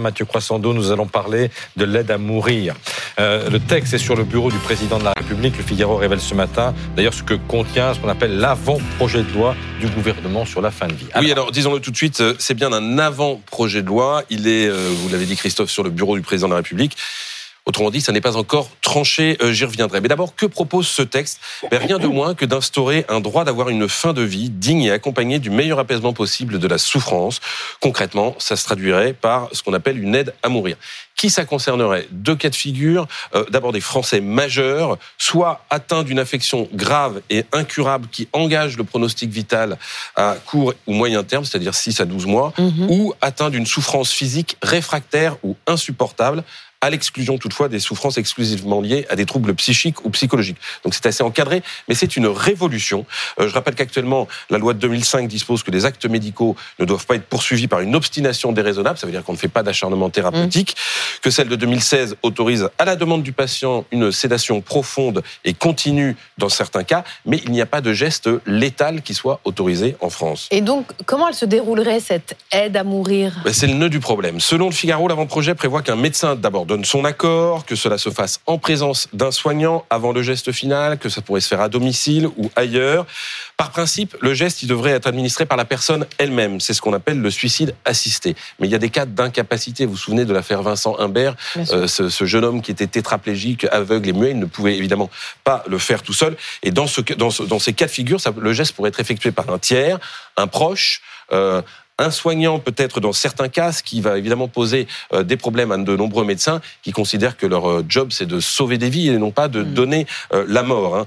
Mathieu Croissando, nous allons parler de l'aide à mourir. Euh, le texte est sur le bureau du président de la République. Le Figaro révèle ce matin, d'ailleurs, ce que contient ce qu'on appelle l'avant-projet de loi du gouvernement sur la fin de vie. oui, alors disons-le tout de suite, euh, c'est bien un avant-projet de loi. Il est, euh, vous l'avez dit Christophe, sur le bureau du président de la République. Autrement dit, ça n'est pas encore tranché, euh, j'y reviendrai. Mais d'abord, que propose ce texte? Ben, Rien de moins que d'instaurer un droit d'avoir une fin de vie digne et accompagnée du meilleur apaisement possible de la souffrance. Concrètement, ça se traduirait par ce qu'on appelle une aide à mourir. Qui ça concernerait Deux cas de figure. Euh, d'abord des Français majeurs, soit atteints d'une infection grave et incurable qui engage le pronostic vital à court ou moyen terme, c'est-à-dire 6 à 12 mois, mhm. ou atteints d'une souffrance physique réfractaire ou insupportable à l'exclusion toutefois des souffrances exclusivement liées à des troubles psychiques ou psychologiques. Donc c'est assez encadré, mais c'est une révolution. Euh, je rappelle qu'actuellement, la loi de 2005 dispose que les actes médicaux ne doivent pas être poursuivis par une obstination déraisonnable, ça veut dire qu'on ne fait pas d'acharnement thérapeutique, que celle de 2016 autorise à la demande du patient une sédation profonde et continue dans certains cas, mais il n'y a pas de geste létal qui soit autorisé en France. Et donc, comment elle se déroulerait cette aide à mourir? Ben, C'est le nœud du problème. Selon le Figaro, l'avant-projet prévoit qu'un médecin d'abord donne son accord, que cela se fasse en présence d'un soignant avant le geste final, que ça pourrait se faire à domicile ou ailleurs. Par principe, le geste il devrait être administré par la personne elle-même. C'est ce qu'on appelle le suicide assisté. Mais il y a des cas d'incapacité. Vous vous souvenez de l'affaire Vincent Humbert, euh, ce, jeune homme qui était tétraplégique, aveugle et muet. Il ne pouvait évidemment pas le faire tout seul. Et dans, ce, dans, dans ces cas de figure, ça, le geste pourrait être effectué par un tiers, un proche, euh, un soignant peut-être dans certains cas, ce qui va évidemment poser euh, des problèmes à de nombreux médecins qui considèrent que leur euh, job c'est de sauver des vies et non pas de mm. donner euh, la mort. Hein.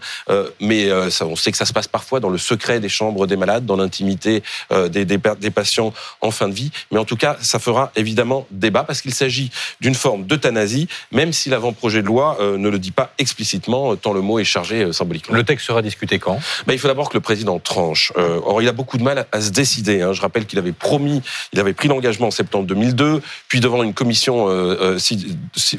Mais on sait que ça se passe parfois dans le secret des chambres des malades, dans l'intimité des, des, patients en fin de vie. Mais en tout cas, ça fera évidemment débat parce qu'il s'agit d'une forme d'euthanasie, même si l'avant-projet de loi ne le dit pas explicitement, tant le mot est chargé symboliquement. Le texte sera discuté quand? Ben, Il faut d'abord que le président tranche. or, il a beaucoup de mal à se décider. Hein. Je rappelle qu'il avait promis, il avait pris l'engagement en septembre 2002, puis devant une commission, euh, euh,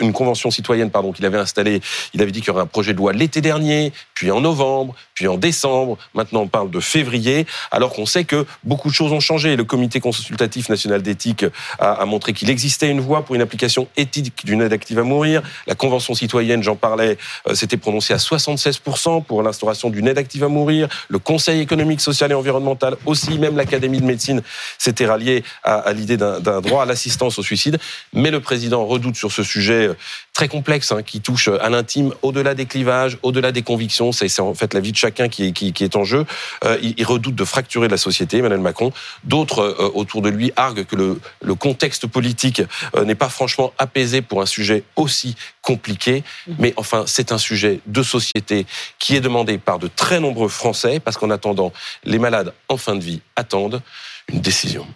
une convention citoyenne, pardon, qu'il avait installée, il avait dit qu'il y aurait un projet de loi l'été dernier, puis en novembre, puis en décembre. Maintenant, on parle de février, alors qu'on sait que beaucoup de choses ont changé. Le Comité consultatif national d'éthique a, montré qu'il existait une voie pour une application éthique d'une aide active à mourir. La convention citoyenne, j'en parlais, euh, s'était prononcée à 76% pour l'instauration d'une aide active à mourir. Le Conseil économique, social et environnemental aussi, même l'Académie de médecine s'était rallié à, l'idée d'un droit à l'assistance au suicide. Mais le président redoute sur ce sujet euh, très complexe hein, qui touche à l'intime, au-delà des clivages, au-delà des convictions. C'est en fait la vie de chacun qui est, en jeu. Euh, il, redoute de fracturer la société, Emmanuel Macron. D'autres euh, autour de lui arguent que le, contexte politique n'est pas franchement apaisé pour un sujet aussi compliqué. Mais enfin, c'est un sujet de société qui est demandé par de très nombreux Français parce qu'en attendant, les malades en fin de vie attendent une décision.